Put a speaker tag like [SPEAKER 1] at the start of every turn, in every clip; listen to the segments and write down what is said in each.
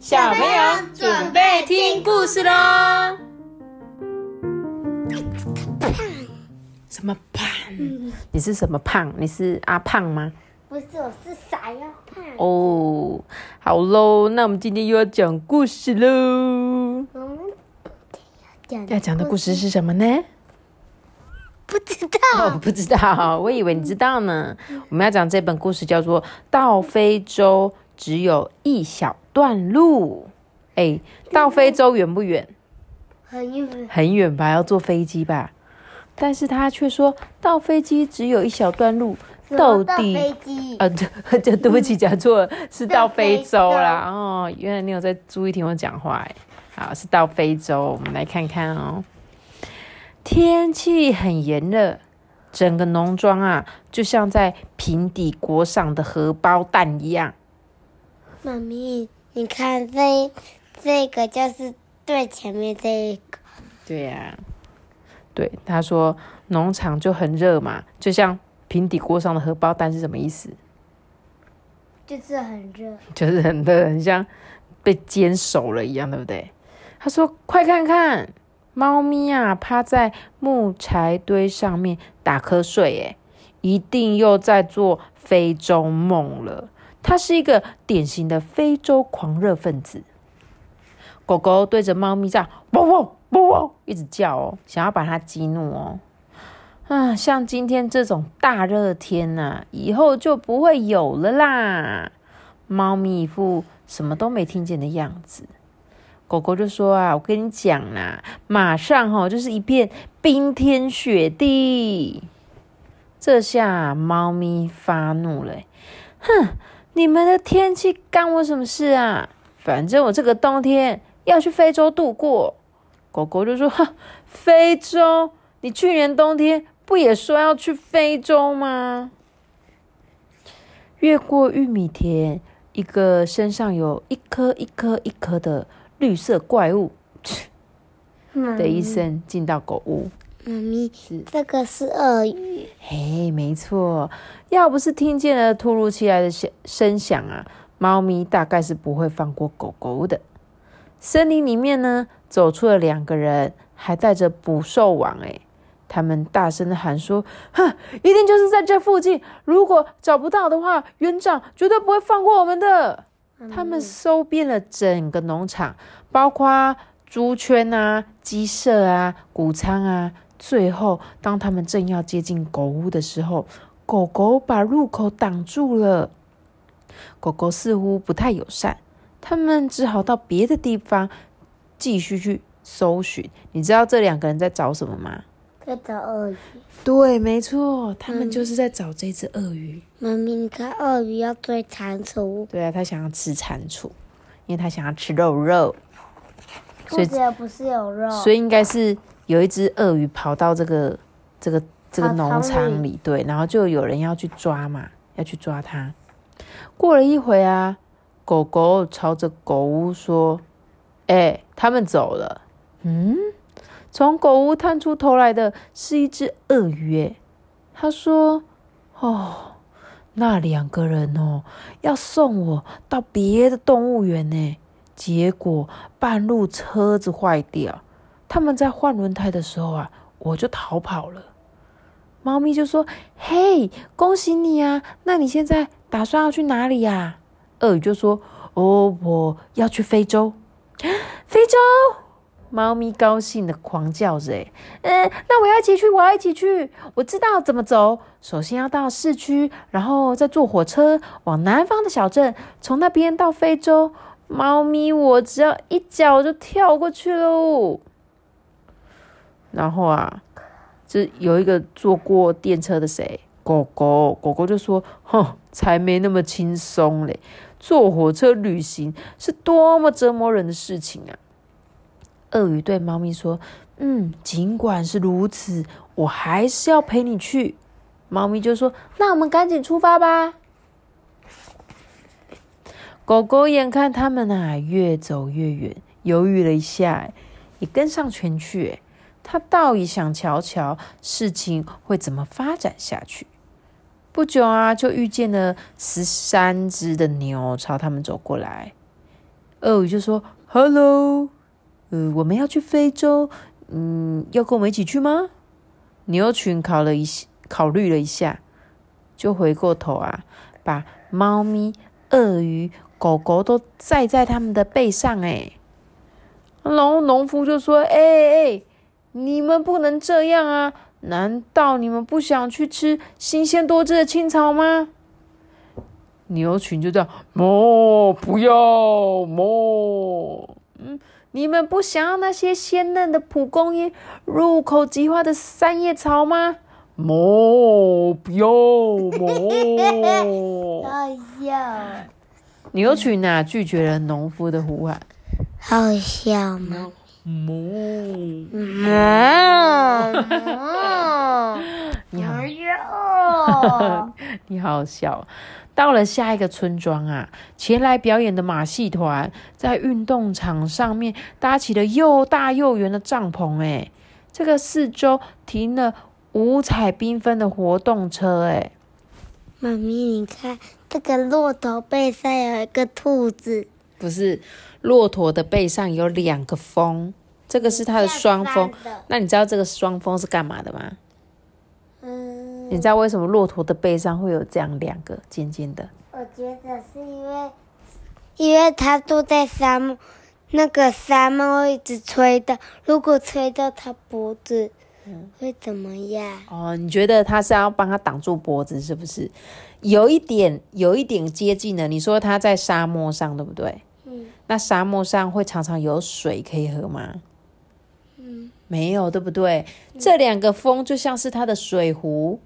[SPEAKER 1] 小朋友准备听故事喽！什么胖？你是什么胖？你是阿胖吗？
[SPEAKER 2] 不是，我是傻腰胖。
[SPEAKER 1] 哦，好喽，那我们今天又要讲故事喽。
[SPEAKER 2] 我们讲
[SPEAKER 1] 要讲的故事是什么呢？
[SPEAKER 2] 不知道
[SPEAKER 1] 哦，
[SPEAKER 2] 道。
[SPEAKER 1] 不知道，我以为你知道呢。我们要讲这本故事叫做《到非洲只有一小段路》。哎，到非洲远不远？
[SPEAKER 2] 很远，
[SPEAKER 1] 很远吧，要坐飞机吧。但是他却说到飞机只有一小段路，到
[SPEAKER 2] 到
[SPEAKER 1] 底
[SPEAKER 2] 飞机。
[SPEAKER 1] 啊，这 这对不起，讲错了，是到非洲啦。哦，原来你有在注意听我讲话哎。好，是到非洲，我们来看看哦。天气很炎热，整个农庄啊，就像在平底锅上的荷包蛋一样。
[SPEAKER 2] 妈咪，你看这这个就是最前面这一个，
[SPEAKER 1] 对呀、对，他说农场就很热嘛，就像平底锅上的荷包蛋是什么意思？
[SPEAKER 2] 就是很热。
[SPEAKER 1] 就是很热，很像被煎熟了一样，对不对？他说：“快看看，猫咪啊，趴在木柴堆上面打瞌睡，哎，一定又在做非洲梦了。它是一个典型的非洲狂热分子。”狗狗对着猫咪这样汪汪汪汪一直叫哦，想要把它激怒哦。啊，像今天这种大热天呐、以后就不会有了啦。猫咪一副什么都没听见的样子。狗狗就说啊，我跟你讲啦，马上哈、就是一片冰天雪地。这下猫咪发怒了，哼，你们的天气干我什么事啊？反正我这个冬天要去非洲度过。狗狗就说：“哈，非洲？你去年冬天不也说要去非洲吗？”越过玉米田，一个身上有一颗一颗一颗的绿色怪物的一声进到狗屋。
[SPEAKER 2] 妈咪
[SPEAKER 1] 是，
[SPEAKER 2] 这个是鳄鱼。
[SPEAKER 1] 嘿，没错，要不是听见了突如其来的响声响啊，猫咪大概是不会放过狗狗的。森林里面呢，走出了两个人，还带着捕兽网。哎，他们大声的喊说：“哼，一定就是在这附近！如果找不到的话，园长绝对不会放过我们的。”他们搜遍了整个农场，包括猪圈啊、鸡舍啊、谷仓啊。最后，当他们正要接近狗屋的时候，狗狗把入口挡住了。狗狗似乎不太友善，他们只好到别的地方继续去搜寻。你知道这两个人在找什么吗？
[SPEAKER 2] 在找鳄鱼。
[SPEAKER 1] 对，没错，他们就是在找这只鳄鱼。
[SPEAKER 2] 妈咪，你看鳄鱼要追蟾蜍，
[SPEAKER 1] 对啊，它想要吃蟾蜍，因为它想要吃肉肉，所以
[SPEAKER 2] 肚子也不是有肉。
[SPEAKER 1] 所以应该是有一只鳄鱼跑到这个这个这个
[SPEAKER 2] 草
[SPEAKER 1] 农
[SPEAKER 2] 场里
[SPEAKER 1] 场里，对，然后就有人要去抓嘛，要去抓它。过了一会啊，狗狗朝着狗屋说：“哎、他们走了。”嗯，从狗屋探出头来的是一只鳄鱼，哎，他说：“哦，那两个人哦，要送我到别的动物园呢，结果半路车子坏掉。”他们在换轮胎的时候啊，我就逃跑了。猫咪就说：“嘿，恭喜你啊！那你现在打算要去哪里呀、鳄鱼就说：“哦，我要去非洲。” 非洲！猫咪高兴的狂叫着：“哎，嗯，那我要一起去，我要一起去！我知道怎么走。首先要到市区，然后再坐火车往南方的小镇，从那边到非洲。猫咪，我只要一脚就跳过去喽。”然后啊，这有一个坐过电车的谁？狗狗，狗狗就说：“哼，才没那么轻松嘞！坐火车旅行是多么折磨人的事情啊！”鳄鱼对猫咪说：“嗯，尽管是如此，我还是要陪你去。”猫咪就说：“那我们赶紧出发吧。”狗狗眼看他们啊越走越远，犹豫了一下，也跟上前去。他倒也想瞧瞧事情会怎么发展下去。不久啊，就遇见了十三只的牛朝他们走过来。鳄鱼就说：“Hello，呃，我们要去非洲，嗯，要跟我们一起去吗？”牛群考了一考虑了一下，就回过头啊，把猫咪、鳄鱼、狗狗都载在他们的背上。哎，然后农夫就说：“哎哎，你们不能这样啊！难道你们不想去吃新鲜多汁的青草吗？”牛群就这样，哞，不要哞，嗯，你们不想要那些鲜嫩的蒲公英、入口即化的三叶草吗？哞，不要哞。
[SPEAKER 2] 好笑，
[SPEAKER 1] 牛群呐拒绝了农夫的呼喊，
[SPEAKER 2] 好笑吗？
[SPEAKER 1] 哞，
[SPEAKER 2] 嗯，
[SPEAKER 1] 你好，
[SPEAKER 2] 要。
[SPEAKER 1] 你好笑。到了下一个村庄啊，前来表演的马戏团在运动场上面搭起了又大又圆的帐篷。哎，这个四周停了五彩缤纷的活动车。哎，
[SPEAKER 2] 妈咪，你看这个骆驼背上有一个兔子，
[SPEAKER 1] 不是，骆驼的背上有两个峰，这个是它的双峰那你知道这个双峰是干嘛的吗？
[SPEAKER 2] 嗯，
[SPEAKER 1] 你知道为什么骆驼的背上会有这样两个尖尖的？
[SPEAKER 2] 我觉得是因为，因为它住在沙漠，那个沙漠会一直吹的，如果吹到它脖子，会怎么样？
[SPEAKER 1] 哦，你觉得它是要帮它挡住脖子，是不是？有一点，有一点接近了。你说它在沙漠上，对不对？
[SPEAKER 2] 嗯
[SPEAKER 1] 那沙漠上会常常有水可以喝吗？
[SPEAKER 2] 嗯，
[SPEAKER 1] 没有，对不对？这两个风就像是它的水壶，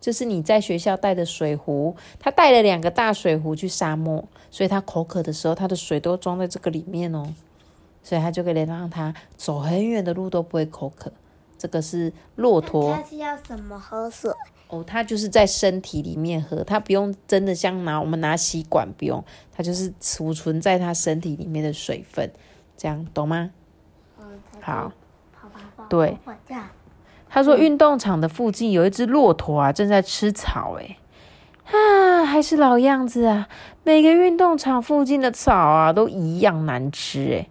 [SPEAKER 1] 就是你在学校带的水壶。他带了两个大水壶去沙漠，所以他口渴的时候，他的水都装在这个里面哦，所以他就可以让他走很远的路都不会口渴。这个是骆驼
[SPEAKER 2] 它是要什么喝水？
[SPEAKER 1] 哦，它就是在身体里面喝，它不用真的像拿我们拿吸管不用，它就是储存在它身体里面的水分，这样懂吗？
[SPEAKER 2] 嗯，
[SPEAKER 1] 好，对他说运动场的附近有一只骆驼啊，正在吃草。哎，啊，还是老样子啊，每个运动场附近的草啊都一样难吃。哎，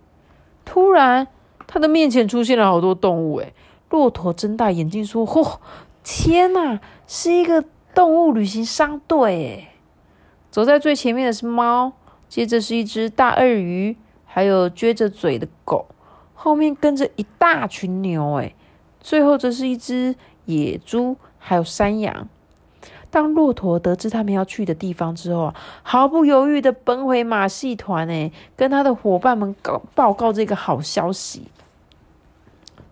[SPEAKER 1] 突然他的面前出现了好多动物。哎，骆驼睁大眼睛说：“嚯、天哪，是一个动物旅行商队！哎，走在最前面的是猫，接着是一只大鳄鱼，还有撅着嘴的狗，后面跟着一大群牛。哎。”最后则是一只野猪，还有山羊。当骆驼得知他们要去的地方之后啊，毫不犹豫的奔回马戏团，诶，跟他的伙伴们告报告这个好消息。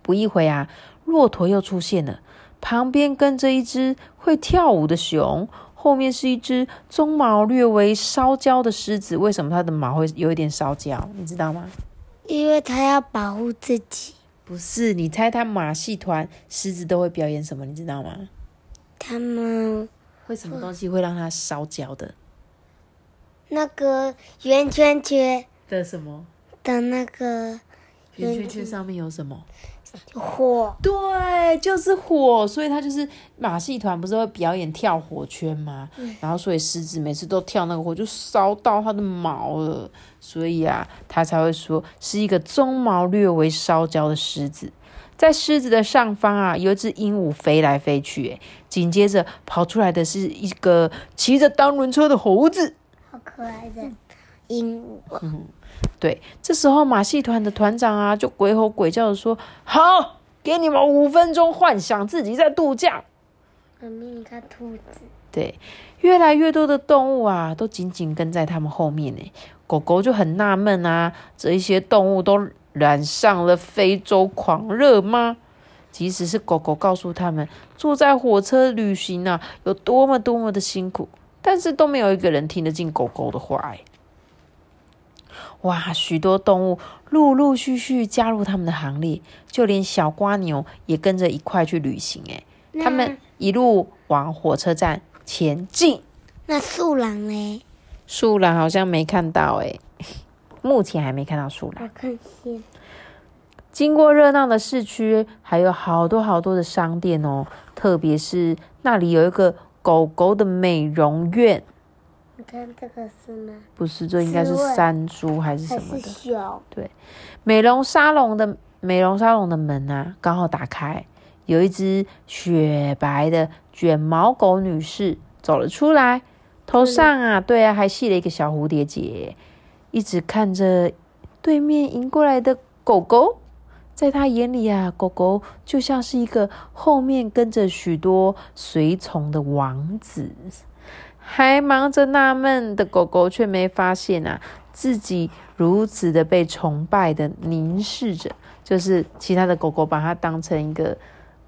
[SPEAKER 1] 不一会啊，骆驼又出现了，旁边跟着一只会跳舞的熊，后面是一只鬃毛略微烧焦的狮子。为什么它的毛会有一点烧焦？你知道吗？
[SPEAKER 2] 因为它要保护自己。
[SPEAKER 1] 不是，你猜它马戏团狮子都会表演什么？你知道吗？
[SPEAKER 2] 他们
[SPEAKER 1] 会什么东西会让它烧焦的？
[SPEAKER 2] 那个圆圈圈
[SPEAKER 1] 的什么？
[SPEAKER 2] 的那个
[SPEAKER 1] 圆圈圈上面有什么？
[SPEAKER 2] 火，
[SPEAKER 1] 对，就是火。所以它就是马戏团不是会表演跳火圈吗？然后所以狮子每次都跳那个火，就烧到它的毛了。所以啊，他才会说是一个鬃毛略微烧焦的狮子。在狮子的上方啊，有一只鹦鹉飞来飞去，诶，紧接着跑出来的是一个骑着单轮车的猴子。
[SPEAKER 2] 好可爱的鹦鹉。
[SPEAKER 1] 对，这时候马戏团的团长啊，就鬼吼鬼叫的说：“好，给你们五分钟幻想自己在度假。
[SPEAKER 2] 妈咪，你看兔子，”
[SPEAKER 1] 对，越来越多的动物啊，都紧紧跟在他们后面呢。狗狗就很纳闷啊，这一些动物都染上了非洲狂热吗？即使是狗狗告诉他们，坐在火车旅行啊，有多么多么的辛苦，但是都没有一个人听得进狗狗的话。哎，哇，许多动物陆陆续续加入他们的行列，就连小瓜牛也跟着一块去旅行。哎，他们一路往火车站前进。
[SPEAKER 2] 那树懒嘞？
[SPEAKER 1] 树懒好像没看到诶，目前还没看到树懒。
[SPEAKER 2] 我看见
[SPEAKER 1] 经过热闹的市区，还有好多好多的商店哦，特别是那里有一个狗狗的美容院。
[SPEAKER 2] 你看这个是吗？
[SPEAKER 1] 不是，这应该是山猪还是什么的。
[SPEAKER 2] 熊？
[SPEAKER 1] 美容沙龙的美容沙龙的门啊，刚好打开，有一只雪白的卷毛狗女士走了出来，头上啊，对啊，还系了一个小蝴蝶结，一直看着对面迎过来的狗狗。在他眼里啊，狗狗就像是一个后面跟着许多随从的王子。还忙着纳闷的狗狗，却没发现啊，自己如此的被崇拜的凝视着，就是其他的狗狗把它当成一个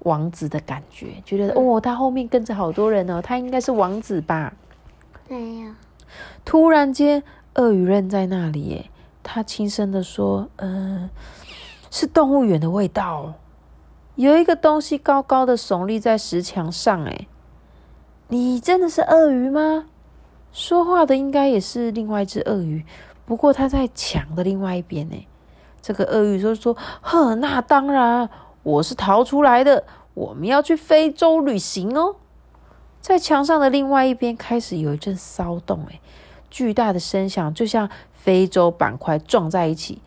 [SPEAKER 1] 王子的感觉，觉得哦，它后面跟着好多人哦，它应该是王子吧？
[SPEAKER 2] 没有。
[SPEAKER 1] 突然间，鳄鱼愣在那里，耶，他轻声的说：“嗯、是动物园的味道哦，有一个东西高高的耸立在石墙上，哎，你真的是鳄鱼吗？”说话的应该也是另外一只鳄鱼，不过它在墙的另外一边呢。这个鳄鱼就说：“呵，那当然，我是逃出来的，我们要去非洲旅行哦。”在墙上的另外一边开始有一阵骚动，哎，巨大的声响就像非洲板块撞在一起，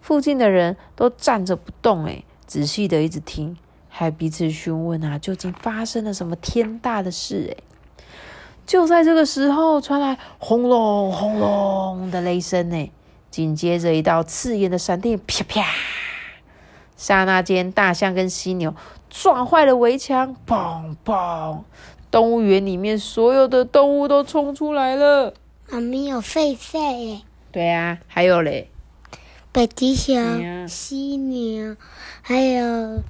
[SPEAKER 1] 附近的人都站着不动，哎，仔细的一直听，还彼此询问啊，究竟发生了什么天大的事？哎，就在这个时候，传来轰隆轰隆的雷声，呢，紧接着一道刺眼的闪电，啪啪，刹那间，大象跟犀牛撞坏了围墙，砰砰。动物园里面所有的动物都冲出来了。
[SPEAKER 2] 妈咪有狒狒耶，
[SPEAKER 1] 对啊，还有嘞，
[SPEAKER 2] 北极熊、犀牛，还有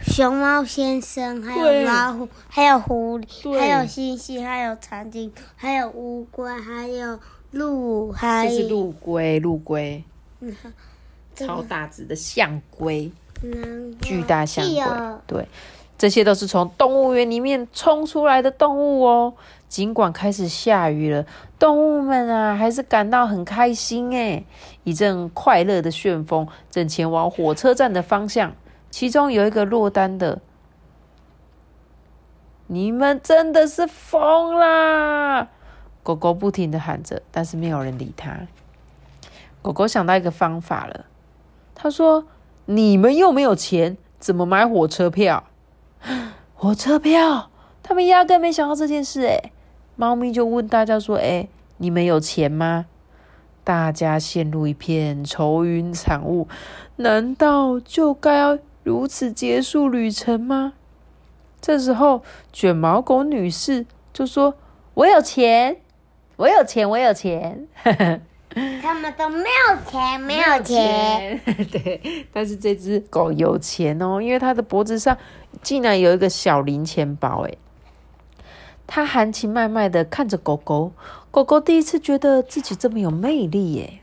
[SPEAKER 2] 熊猫先生，还有老虎，还有狐狸，还有猩猩，还有长颈，还有乌龟，还有鹿，还有
[SPEAKER 1] 这是陆龟，陆龟，
[SPEAKER 2] 这个
[SPEAKER 1] 超大只的象龟，
[SPEAKER 2] 嗯
[SPEAKER 1] 巨大象龟对，这些都是从动物园里面冲出来的动物哦。尽管开始下雨了，动物们啊还是感到很开心诶。一阵快乐的旋风正前往火车站的方向，其中有一个落单的。你们真的是疯啦！狗狗不停的喊着，但是没有人理它。狗狗想到一个方法了，他说：“你们又没有钱，怎么买火车票？” 火车票，他们压根没想到这件事。诶，猫咪就问大家说：“诶，你们有钱吗？”大家陷入一片愁云惨雾。难道就该要如此结束旅程吗？这时候，卷毛狗女士就说：“我有钱，我有钱，我有钱。”
[SPEAKER 2] 他们都没有钱，没有钱。
[SPEAKER 1] 钱，对，但是这只狗有钱哦，因为它的脖子上竟然有一个小零钱包，诶，它含情脉脉的看着狗狗，狗狗第一次觉得自己这么有魅力耶。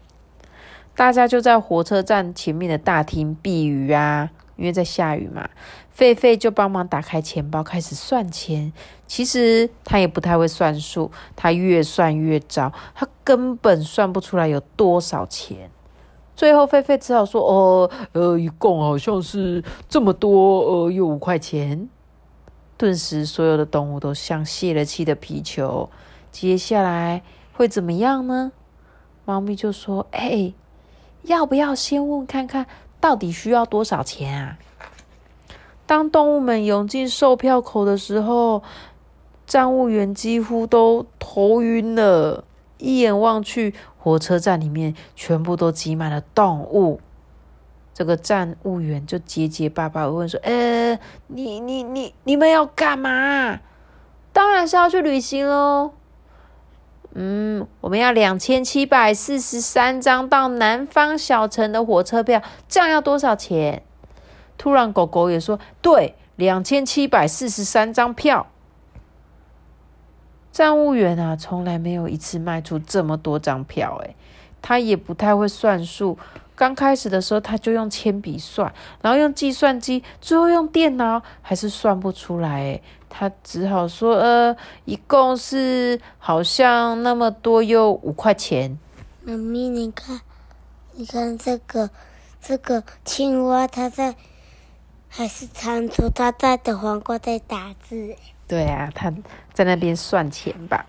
[SPEAKER 1] 大家就在火车站前面的大厅避雨啊，因为在下雨嘛。狒狒就帮忙打开钱包，开始算钱。其实他也不太会算数，他越算越糟，他根本算不出来有多少钱。最后，狒狒只好说：“哦，呃，一共好像是这么多，呃，有五块钱。”顿时，所有的动物都像泄了气的皮球。接下来会怎么样呢？猫咪就说：“哎，要不要先问看看，到底需要多少钱啊？”当动物们涌进售票口的时候，站务员几乎都头晕了。一眼望去，火车站里面全部都挤满了动物。这个站务员就结结巴巴问说：“呃，你你你你们要干嘛？当然是要去旅行喽。嗯，我们要两千七百四十三张到南方小城的火车票，这样要多少钱？”突然，狗狗也说：“对，两千七百四十三张票。”站务员啊，从来没有一次卖出这么多张票，诶，他也不太会算数。刚开始的时候，他就用铅笔算，然后用计算机，最后用电脑，还是算不出来。诶，他只好说：“呃，一共是好像那么多，又五块钱。
[SPEAKER 2] 妈咪，你看，你看这个，这个青蛙，它在，还是蟾蜍，它在等黄瓜在打字。”
[SPEAKER 1] 对啊，它在那边算钱吧。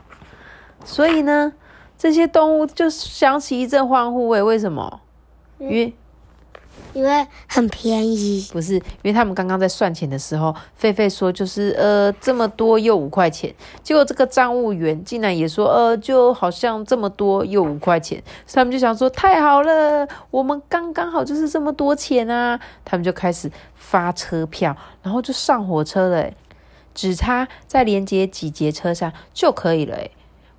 [SPEAKER 1] 所以呢，这些动物就响起一阵欢呼。诶，为什么？因为
[SPEAKER 2] 因为很便宜。
[SPEAKER 1] 不是，因为他们刚刚在算钱的时候，狒狒说就是呃这么多又五块钱，结果这个账务员竟然也说呃就好像这么多又五块钱，所以他们就想说太好了，我们刚刚好就是这么多钱啊，他们就开始发车票，然后就上火车了，只差在连接几节车厢就可以了，诶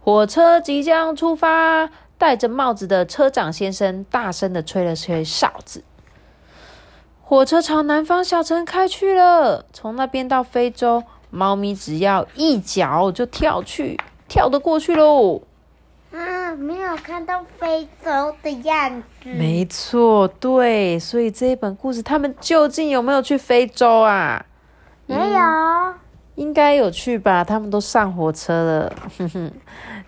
[SPEAKER 1] 火车即将出发，戴着帽子的车长先生大声的吹了吹哨子。火车朝南方小城开去了。从那边到非洲，猫咪只要一脚就跳去，跳得过去喽。
[SPEAKER 2] 啊，没有看到非洲的样子。
[SPEAKER 1] 没错，对，所以这一本故事，他们究竟有没有去非洲啊？
[SPEAKER 2] 没有，
[SPEAKER 1] 应该有去吧？他们都上火车了，哼哼。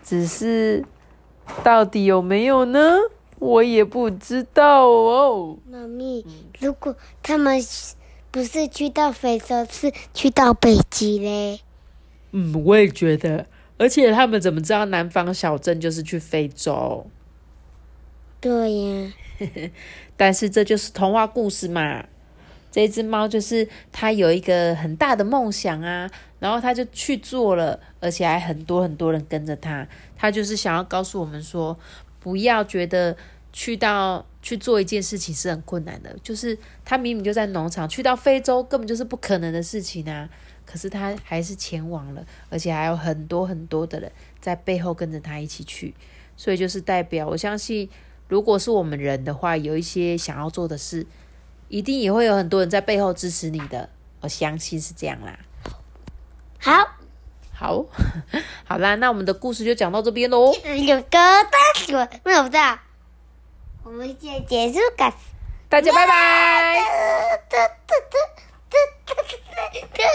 [SPEAKER 1] 只是到底有没有呢？我也不知道哦。
[SPEAKER 2] 妈咪，如果他们不是去到非洲，是去到北极嘞？
[SPEAKER 1] 嗯，我也觉得。而且他们怎么知道南方小镇就是去非洲？
[SPEAKER 2] 对呀。
[SPEAKER 1] 但是这就是童话故事嘛。这只猫就是它有一个很大的梦想啊，然后它就去做了，而且还很多很多人跟着它。它就是想要告诉我们说。不要觉得去到去做一件事情是很困难的，就是他明明就在农场，去到非洲根本就是不可能的事情啊！可是他还是前往了，而且还有很多很多的人在背后跟着他一起去，所以就是代表我相信，如果是我们人的话，有一些想要做的事，一定也会有很多人在背后支持你的，我相信是这样啦。
[SPEAKER 2] 好。
[SPEAKER 1] 好，好啦，那我们的故事就讲到这边喽。
[SPEAKER 2] 有个大水，没有的，我们先结束，
[SPEAKER 1] 大家拜拜。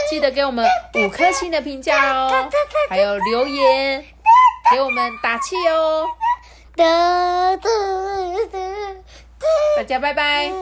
[SPEAKER 1] 记得给我们五颗星的评价哦，还有留言给我们打气哦。大家拜拜。